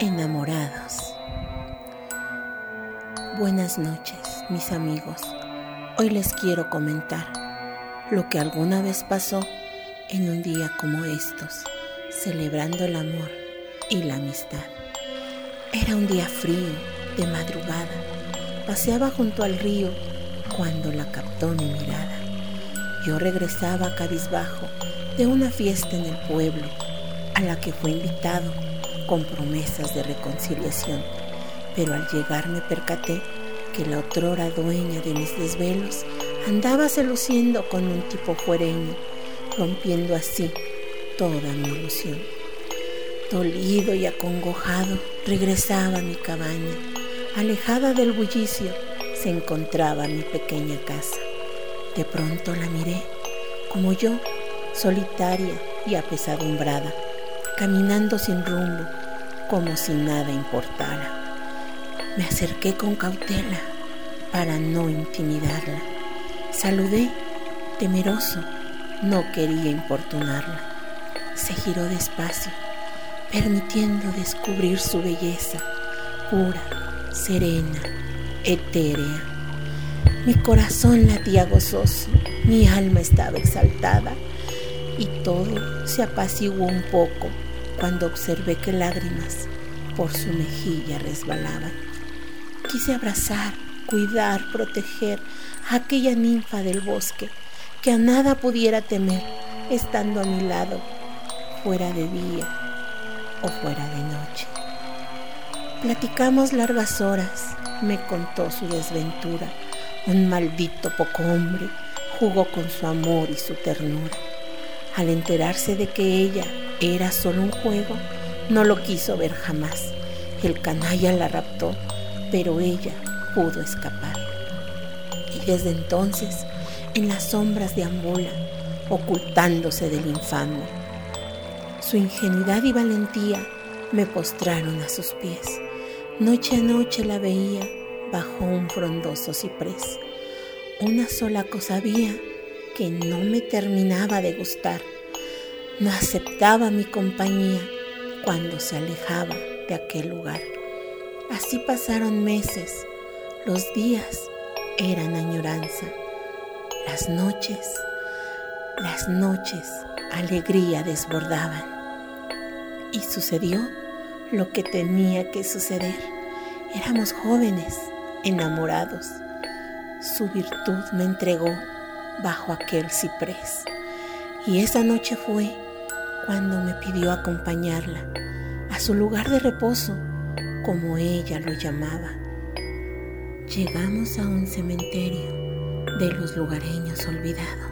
Enamorados. Buenas noches, mis amigos. Hoy les quiero comentar lo que alguna vez pasó en un día como estos, celebrando el amor y la amistad. Era un día frío, de madrugada. Paseaba junto al río cuando la captó mi mirada. Yo regresaba cabizbajo de una fiesta en el pueblo a la que fue invitado con promesas de reconciliación, pero al llegar me percaté que la otrora dueña de mis desvelos andaba seduciendo con un tipo fuereño, rompiendo así toda mi ilusión. Dolido y acongojado, regresaba a mi cabaña. Alejada del bullicio, se encontraba mi pequeña casa. De pronto la miré, como yo, solitaria y apesadumbrada caminando sin rumbo, como si nada importara. Me acerqué con cautela para no intimidarla. Saludé, temeroso, no quería importunarla. Se giró despacio, permitiendo descubrir su belleza, pura, serena, etérea. Mi corazón latía gozoso, mi alma estaba exaltada y todo se apaciguó un poco cuando observé que lágrimas por su mejilla resbalaban. Quise abrazar, cuidar, proteger a aquella ninfa del bosque que a nada pudiera temer estando a mi lado, fuera de día o fuera de noche. Platicamos largas horas, me contó su desventura. Un maldito poco hombre jugó con su amor y su ternura. Al enterarse de que ella era solo un juego, no lo quiso ver jamás. El canalla la raptó, pero ella pudo escapar. Y desde entonces, en las sombras deambula, ocultándose del infame. Su ingenuidad y valentía me postraron a sus pies. Noche a noche la veía bajo un frondoso ciprés. Una sola cosa había que no me terminaba de gustar no aceptaba mi compañía cuando se alejaba de aquel lugar. Así pasaron meses, los días eran añoranza, las noches, las noches alegría desbordaban. Y sucedió lo que tenía que suceder. Éramos jóvenes, enamorados. Su virtud me entregó bajo aquel ciprés. Y esa noche fue cuando me pidió acompañarla a su lugar de reposo, como ella lo llamaba. Llegamos a un cementerio de los lugareños olvidado.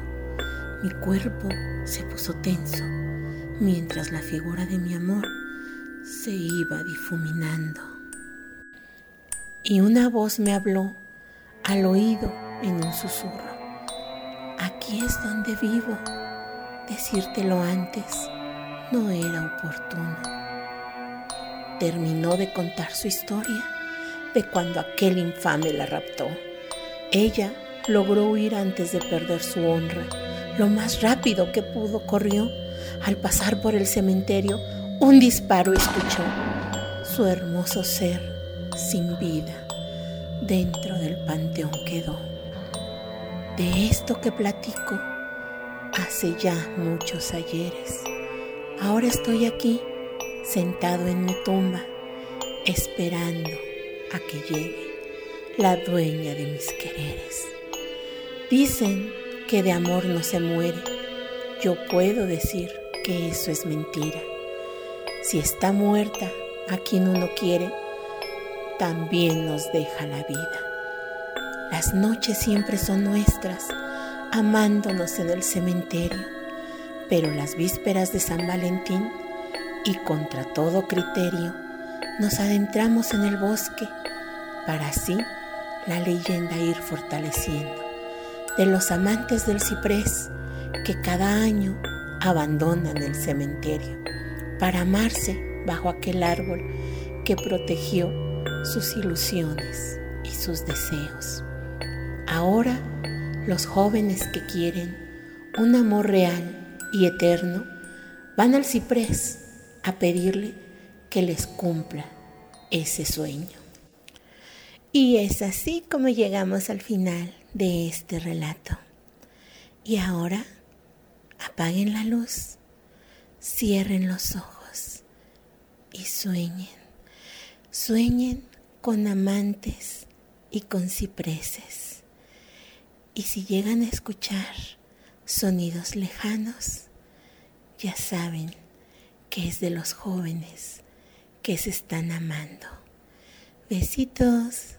Mi cuerpo se puso tenso mientras la figura de mi amor se iba difuminando. Y una voz me habló al oído en un susurro. Aquí es donde vivo. Decírtelo antes no era oportuno. Terminó de contar su historia de cuando aquel infame la raptó. Ella logró huir antes de perder su honra. Lo más rápido que pudo corrió. Al pasar por el cementerio, un disparo escuchó. Su hermoso ser, sin vida, dentro del panteón quedó. De esto que platico, hace ya muchos ayeres. Ahora estoy aquí, sentado en mi tumba, esperando a que llegue la dueña de mis quereres. Dicen que de amor no se muere. Yo puedo decir que eso es mentira. Si está muerta a quien uno quiere, también nos deja la vida. Las noches siempre son nuestras, amándonos en el cementerio pero las vísperas de San Valentín y contra todo criterio, nos adentramos en el bosque para así la leyenda ir fortaleciendo de los amantes del ciprés que cada año abandonan el cementerio para amarse bajo aquel árbol que protegió sus ilusiones y sus deseos. Ahora los jóvenes que quieren un amor real y eterno, van al ciprés a pedirle que les cumpla ese sueño. Y es así como llegamos al final de este relato. Y ahora apaguen la luz, cierren los ojos y sueñen. Sueñen con amantes y con cipreses. Y si llegan a escuchar sonidos lejanos, ya saben que es de los jóvenes que se están amando. Besitos.